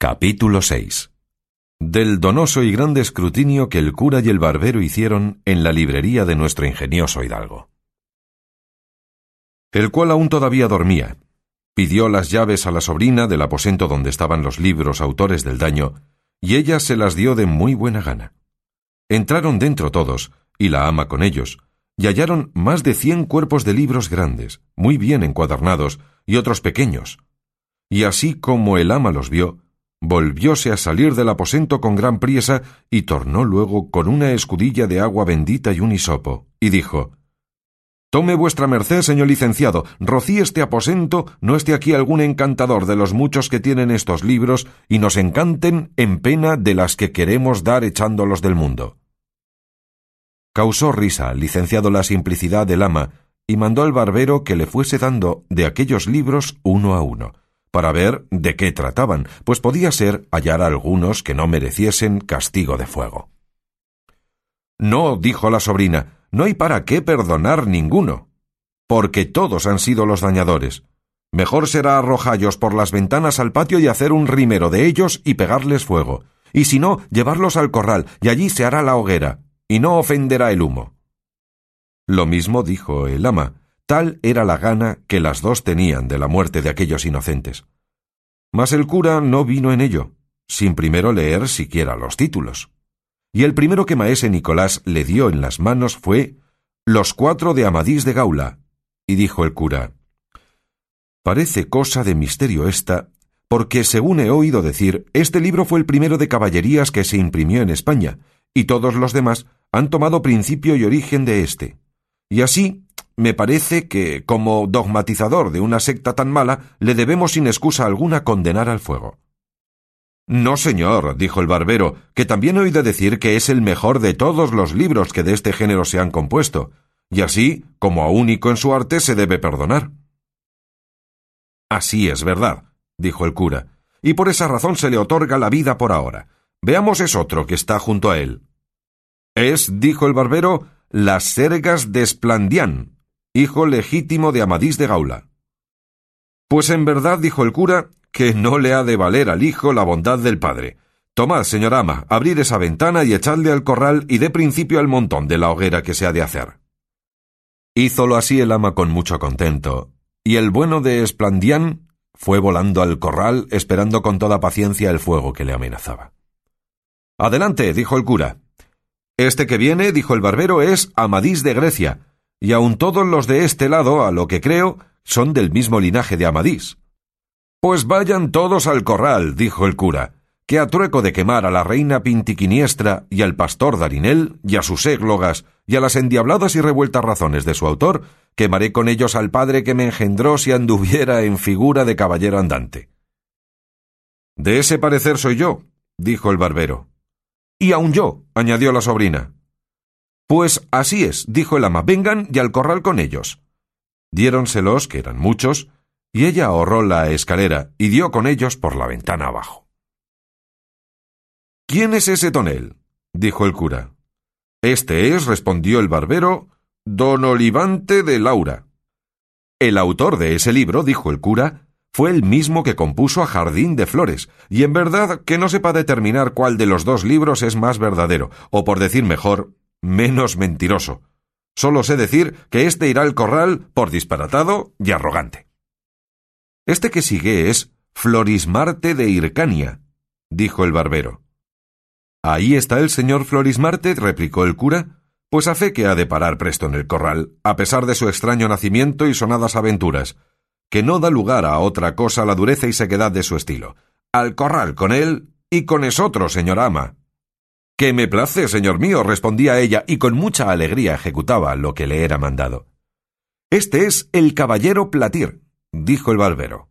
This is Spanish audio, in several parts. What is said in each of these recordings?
Capítulo 6 Del donoso y grande escrutinio que el cura y el barbero hicieron en la librería de nuestro ingenioso hidalgo. El cual aún todavía dormía. Pidió las llaves a la sobrina del aposento donde estaban los libros autores del daño, y ella se las dio de muy buena gana. Entraron dentro todos, y la ama con ellos, y hallaron más de cien cuerpos de libros grandes, muy bien encuadernados, y otros pequeños. Y así como el ama los vio, volvióse a salir del aposento con gran priesa y tornó luego con una escudilla de agua bendita y un hisopo, y dijo Tome vuestra merced, señor licenciado, rocí este aposento, no esté aquí algún encantador de los muchos que tienen estos libros, y nos encanten en pena de las que queremos dar echándolos del mundo. Causó risa al licenciado la simplicidad del ama, y mandó al barbero que le fuese dando de aquellos libros uno a uno, para ver de qué trataban, pues podía ser hallar algunos que no mereciesen castigo de fuego. No, dijo la sobrina, no hay para qué perdonar ninguno, porque todos han sido los dañadores. Mejor será arrojallos por las ventanas al patio y hacer un rimero de ellos y pegarles fuego, y si no, llevarlos al corral, y allí se hará la hoguera, y no ofenderá el humo. Lo mismo dijo el ama, Tal era la gana que las dos tenían de la muerte de aquellos inocentes. Mas el cura no vino en ello, sin primero leer siquiera los títulos. Y el primero que maese Nicolás le dio en las manos fue Los cuatro de Amadís de Gaula, y dijo el cura Parece cosa de misterio esta, porque según he oído decir, este libro fue el primero de caballerías que se imprimió en España, y todos los demás han tomado principio y origen de éste. Y así me parece que, como dogmatizador de una secta tan mala, le debemos sin excusa alguna condenar al fuego. No, señor, dijo el barbero, que también he oído decir que es el mejor de todos los libros que de este género se han compuesto, y así, como a único en su arte, se debe perdonar. Así es verdad, dijo el cura, y por esa razón se le otorga la vida por ahora. Veamos es otro que está junto a él. Es, dijo el barbero, las Sergas de Esplandián, hijo legítimo de Amadís de Gaula. Pues en verdad, dijo el cura, que no le ha de valer al hijo la bondad del padre. Tomad, señor ama, abrir esa ventana y echadle al corral y dé principio al montón de la hoguera que se ha de hacer. Hízolo así el ama con mucho contento, y el bueno de Esplandián fue volando al corral esperando con toda paciencia el fuego que le amenazaba. Adelante, dijo el cura. Este que viene, dijo el barbero, es Amadís de Grecia, y aun todos los de este lado, a lo que creo, son del mismo linaje de Amadís. Pues vayan todos al corral, dijo el cura, que a trueco de quemar a la reina Pintiquiniestra y al pastor Darinel, y a sus églogas, y a las endiabladas y revueltas razones de su autor, quemaré con ellos al padre que me engendró si anduviera en figura de caballero andante. De ese parecer soy yo, dijo el barbero. Y aun yo, añadió la sobrina. Pues así es, dijo el ama, vengan y al corral con ellos. Diéronselos, que eran muchos, y ella ahorró la escalera y dio con ellos por la ventana abajo. ¿Quién es ese tonel? dijo el cura. Este es, respondió el barbero, don Olivante de Laura. El autor de ese libro, dijo el cura, fue el mismo que compuso a Jardín de Flores, y en verdad que no sepa determinar cuál de los dos libros es más verdadero, o por decir mejor, menos mentiroso. Solo sé decir que éste irá al corral por disparatado y arrogante. Este que sigue es Florismarte de Hircania, dijo el barbero. Ahí está el señor Florismarte, replicó el cura, pues a fe que ha de parar presto en el corral, a pesar de su extraño nacimiento y sonadas aventuras, que no da lugar a otra cosa la dureza y sequedad de su estilo. Al corral con él y con esotro, señor ama, que me place, señor mío, respondía ella, y con mucha alegría ejecutaba lo que le era mandado. Este es el caballero Platir, dijo el barbero.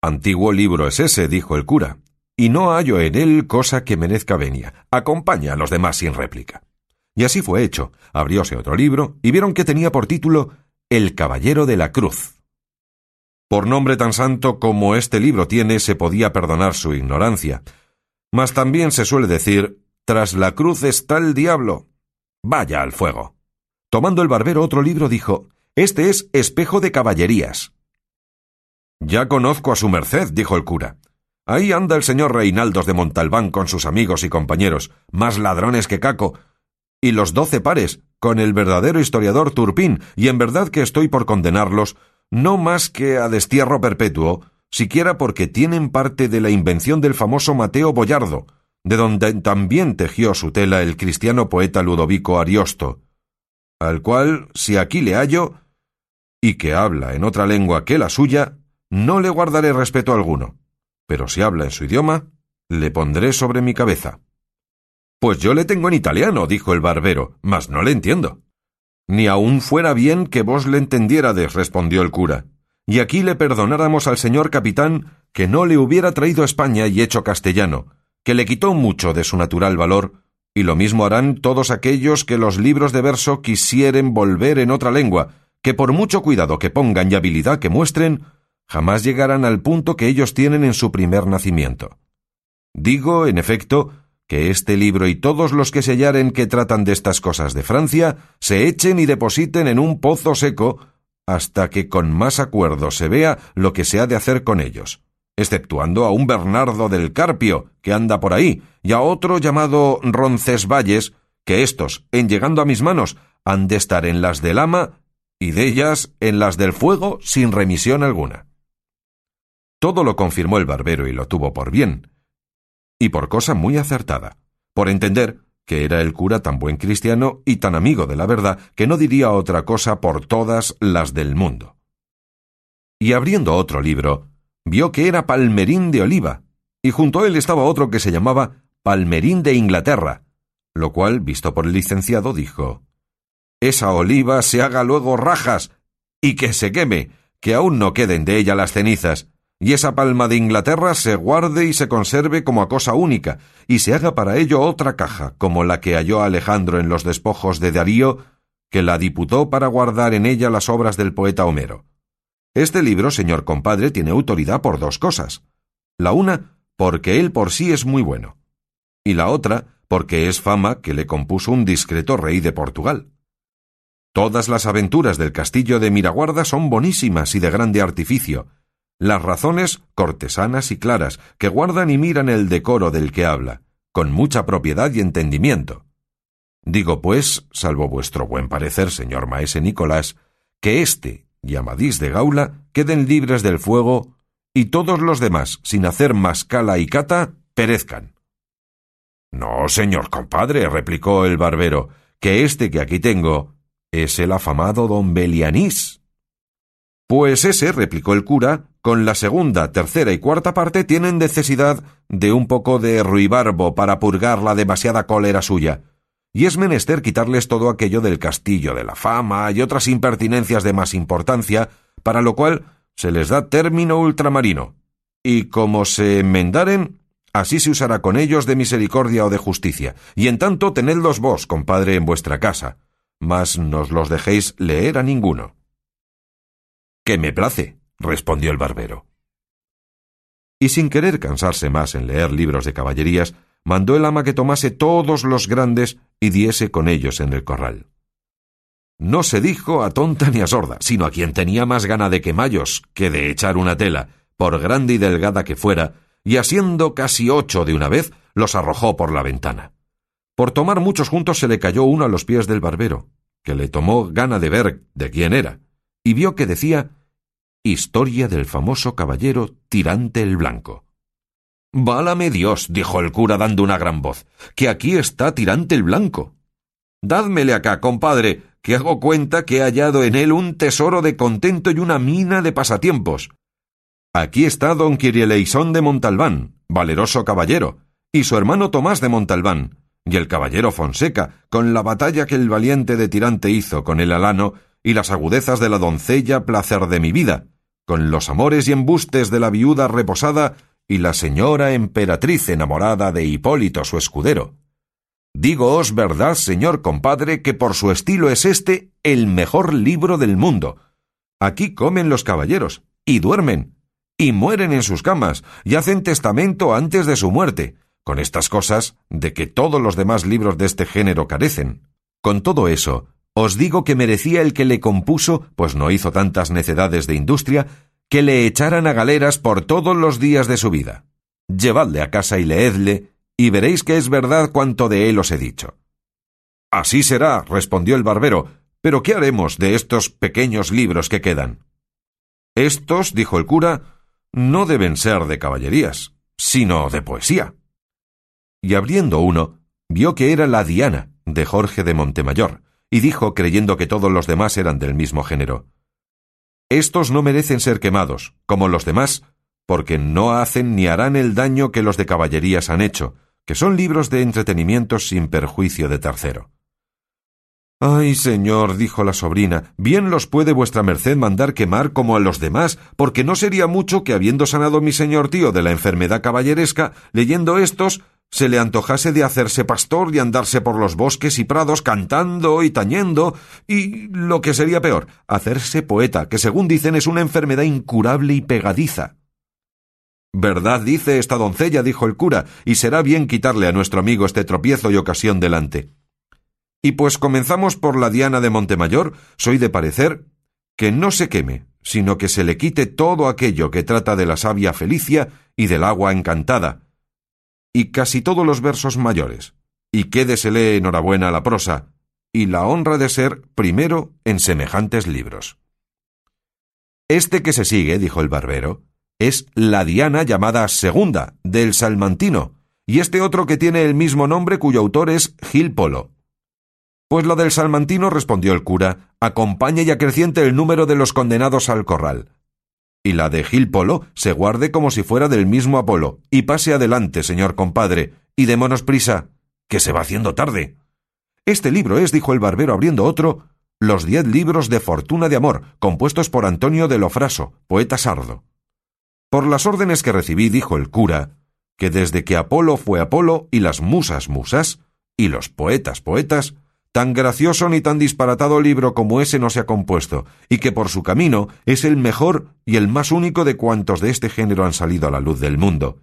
Antiguo libro es ese, dijo el cura, y no hallo en él cosa que merezca venia. Acompaña a los demás sin réplica. Y así fue hecho. Abrióse otro libro, y vieron que tenía por título El caballero de la cruz. Por nombre tan santo como este libro tiene, se podía perdonar su ignorancia. Mas también se suele decir tras la cruz está el diablo. Vaya al fuego. Tomando el barbero otro libro, dijo Este es espejo de caballerías. Ya conozco a su merced, dijo el cura. Ahí anda el señor Reinaldos de Montalbán con sus amigos y compañeros, más ladrones que Caco, y los doce pares, con el verdadero historiador Turpín, y en verdad que estoy por condenarlos, no más que a destierro perpetuo, siquiera porque tienen parte de la invención del famoso Mateo Boyardo, de donde también tejió su tela el cristiano poeta Ludovico Ariosto, al cual, si aquí le hallo, y que habla en otra lengua que la suya, no le guardaré respeto alguno, pero si habla en su idioma, le pondré sobre mi cabeza. Pues yo le tengo en italiano, dijo el barbero, mas no le entiendo. Ni aun fuera bien que vos le entendiérades, respondió el cura, y aquí le perdonáramos al señor capitán que no le hubiera traído a España y hecho castellano, que le quitó mucho de su natural valor, y lo mismo harán todos aquellos que los libros de verso quisieren volver en otra lengua, que por mucho cuidado que pongan y habilidad que muestren, jamás llegarán al punto que ellos tienen en su primer nacimiento. Digo, en efecto, que este libro y todos los que se hallaren que tratan de estas cosas de Francia se echen y depositen en un pozo seco hasta que con más acuerdo se vea lo que se ha de hacer con ellos exceptuando a un Bernardo del Carpio, que anda por ahí, y a otro llamado Roncesvalles, que éstos, en llegando a mis manos, han de estar en las del ama y de ellas en las del fuego sin remisión alguna. Todo lo confirmó el barbero y lo tuvo por bien, y por cosa muy acertada, por entender que era el cura tan buen cristiano y tan amigo de la verdad que no diría otra cosa por todas las del mundo. Y abriendo otro libro, vio que era Palmerín de Oliva, y junto a él estaba otro que se llamaba Palmerín de Inglaterra, lo cual, visto por el licenciado, dijo Esa oliva se haga luego rajas, y que se queme, que aún no queden de ella las cenizas, y esa palma de Inglaterra se guarde y se conserve como a cosa única, y se haga para ello otra caja, como la que halló Alejandro en los despojos de Darío, que la diputó para guardar en ella las obras del poeta Homero. Este libro, señor compadre, tiene autoridad por dos cosas. La una, porque él por sí es muy bueno. Y la otra, porque es fama que le compuso un discreto rey de Portugal. Todas las aventuras del castillo de Miraguarda son bonísimas y de grande artificio, las razones cortesanas y claras, que guardan y miran el decoro del que habla, con mucha propiedad y entendimiento. Digo, pues, salvo vuestro buen parecer, señor maese Nicolás, que este y Amadís de Gaula queden libres del fuego y todos los demás, sin hacer más cala y cata, perezcan. No, señor compadre, replicó el barbero, que este que aquí tengo es el afamado don Belianís. Pues ese, replicó el cura, con la segunda, tercera y cuarta parte tienen necesidad de un poco de ruibarbo para purgar la demasiada cólera suya, y es menester quitarles todo aquello del castillo de la fama y otras impertinencias de más importancia, para lo cual se les da término ultramarino, y como se enmendaren, así se usará con ellos de misericordia o de justicia, y en tanto tenedlos vos, compadre, en vuestra casa, mas nos los dejéis leer a ninguno. Que me place, respondió el barbero. Y sin querer cansarse más en leer libros de caballerías, mandó el ama que tomase todos los grandes y diese con ellos en el corral. No se dijo a tonta ni a sorda, sino a quien tenía más gana de quemallos que de echar una tela, por grande y delgada que fuera, y asiendo casi ocho de una vez, los arrojó por la ventana. Por tomar muchos juntos se le cayó uno a los pies del barbero, que le tomó gana de ver de quién era, y vio que decía Historia del famoso caballero Tirante el Blanco. Válame Dios, dijo el cura dando una gran voz, que aquí está Tirante el Blanco. Dádmele acá, compadre, que hago cuenta que he hallado en él un tesoro de contento y una mina de pasatiempos. Aquí está don Quirieleisón de Montalbán, valeroso caballero, y su hermano Tomás de Montalbán, y el caballero Fonseca, con la batalla que el valiente de Tirante hizo con el alano y las agudezas de la doncella placer de mi vida, con los amores y embustes de la viuda reposada y la señora emperatriz enamorada de Hipólito su escudero. Dígoos verdad, señor compadre, que por su estilo es este el mejor libro del mundo. Aquí comen los caballeros, y duermen, y mueren en sus camas, y hacen testamento antes de su muerte, con estas cosas de que todos los demás libros de este género carecen. Con todo eso, os digo que merecía el que le compuso, pues no hizo tantas necedades de industria, que le echaran a galeras por todos los días de su vida. llevadle a casa y leedle, y veréis que es verdad cuanto de él os he dicho. Así será, respondió el barbero, pero ¿qué haremos de estos pequeños libros que quedan? Estos, dijo el cura, no deben ser de caballerías, sino de poesía. Y abriendo uno, vio que era la Diana, de Jorge de Montemayor, y dijo, creyendo que todos los demás eran del mismo género, Estos no merecen ser quemados, como los demás, porque no hacen ni harán el daño que los de caballerías han hecho, que son libros de entretenimiento sin perjuicio de tercero. Ay, señor, dijo la sobrina, bien los puede vuestra merced mandar quemar como a los demás, porque no sería mucho que habiendo sanado mi señor tío de la enfermedad caballeresca, leyendo estos, se le antojase de hacerse pastor y andarse por los bosques y prados cantando y tañendo, y lo que sería peor, hacerse poeta, que según dicen es una enfermedad incurable y pegadiza. Verdad dice esta doncella, dijo el cura, y será bien quitarle a nuestro amigo este tropiezo y ocasión delante. Y pues comenzamos por la Diana de Montemayor, soy de parecer que no se queme, sino que se le quite todo aquello que trata de la sabia Felicia y del agua encantada, y casi todos los versos mayores, y quédesele enhorabuena la prosa, y la honra de ser primero en semejantes libros. Este que se sigue, dijo el barbero, es la Diana llamada Segunda, del Salmantino, y este otro que tiene el mismo nombre cuyo autor es Gil Polo. Pues lo del salmantino, respondió el cura, acompañe y acreciente el número de los condenados al corral. Y la de Gil Polo se guarde como si fuera del mismo Apolo, y pase adelante, señor compadre, y démonos prisa, que se va haciendo tarde. Este libro es, dijo el barbero abriendo otro, los diez libros de fortuna de amor, compuestos por Antonio de Lofraso, poeta sardo. Por las órdenes que recibí, dijo el cura, que desde que Apolo fue Apolo y las musas musas, y los poetas poetas, Tan gracioso ni tan disparatado libro como ese no se ha compuesto, y que por su camino es el mejor y el más único de cuantos de este género han salido a la luz del mundo.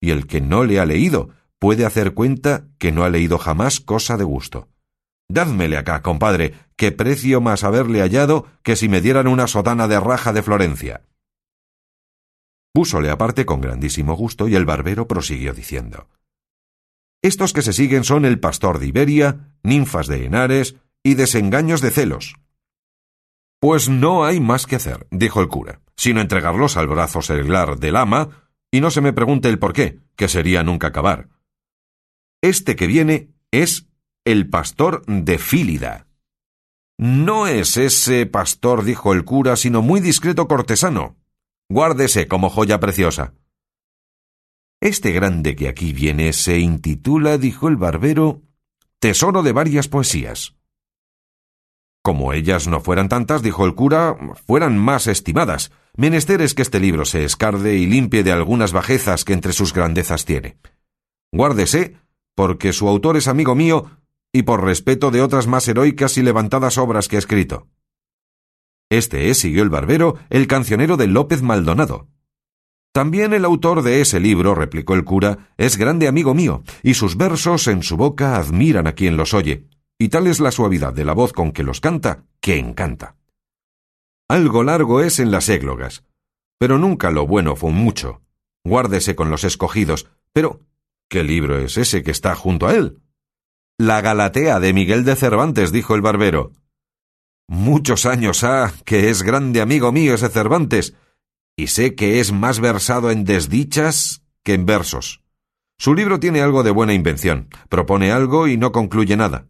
Y el que no le ha leído puede hacer cuenta que no ha leído jamás cosa de gusto. Dádmele acá, compadre, que precio más haberle hallado que si me dieran una sotana de raja de Florencia. Púsole aparte con grandísimo gusto y el barbero prosiguió diciendo estos que se siguen son el pastor de Iberia, ninfas de Henares y desengaños de celos. Pues no hay más que hacer, dijo el cura, sino entregarlos al brazo seglar del ama, y no se me pregunte el por qué, que sería nunca acabar. Este que viene es el pastor de Fílida. No es ese pastor, dijo el cura, sino muy discreto cortesano. Guárdese como joya preciosa. Este grande que aquí viene se intitula, dijo el barbero, Tesoro de varias poesías. Como ellas no fueran tantas, dijo el cura, fueran más estimadas. Menester es que este libro se escarde y limpie de algunas bajezas que entre sus grandezas tiene. Guárdese, porque su autor es amigo mío y por respeto de otras más heroicas y levantadas obras que ha escrito. Este es, siguió el barbero, el cancionero de López Maldonado. También el autor de ese libro, replicó el cura, es grande amigo mío, y sus versos en su boca admiran a quien los oye, y tal es la suavidad de la voz con que los canta, que encanta. Algo largo es en las églogas, pero nunca lo bueno fue mucho. Guárdese con los escogidos, pero ¿qué libro es ese que está junto a él? La Galatea de Miguel de Cervantes, dijo el barbero. Muchos años ha que es grande amigo mío ese Cervantes, y sé que es más versado en desdichas que en versos. Su libro tiene algo de buena invención, propone algo y no concluye nada.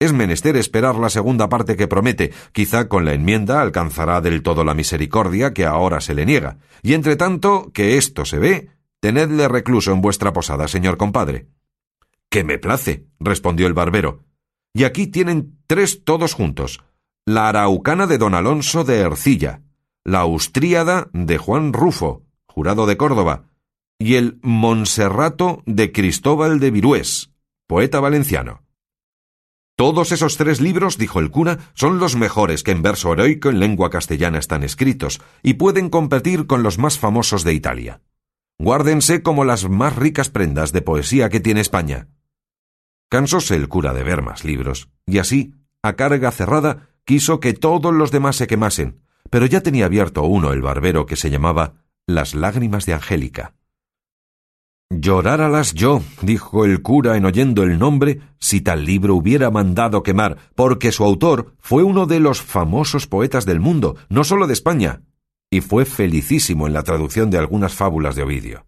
Es menester esperar la segunda parte que promete, quizá con la enmienda alcanzará del todo la misericordia que ahora se le niega, y entre tanto que esto se ve, tenedle recluso en vuestra posada, señor compadre. Que me place, respondió el barbero. Y aquí tienen tres todos juntos. La araucana de don Alonso de Ercilla, la Austríada de Juan Rufo, jurado de Córdoba, y el Monserrato de Cristóbal de Virués, poeta valenciano. Todos esos tres libros, dijo el cura, son los mejores que en verso heroico en lengua castellana están escritos, y pueden competir con los más famosos de Italia. Guárdense como las más ricas prendas de poesía que tiene España. Cansóse el cura de ver más libros, y así, a carga cerrada, quiso que todos los demás se quemasen, pero ya tenía abierto uno el barbero que se llamaba Las lágrimas de Angélica. Lloráralas yo, dijo el cura en oyendo el nombre, si tal libro hubiera mandado quemar, porque su autor fue uno de los famosos poetas del mundo, no sólo de España, y fue felicísimo en la traducción de algunas fábulas de Ovidio.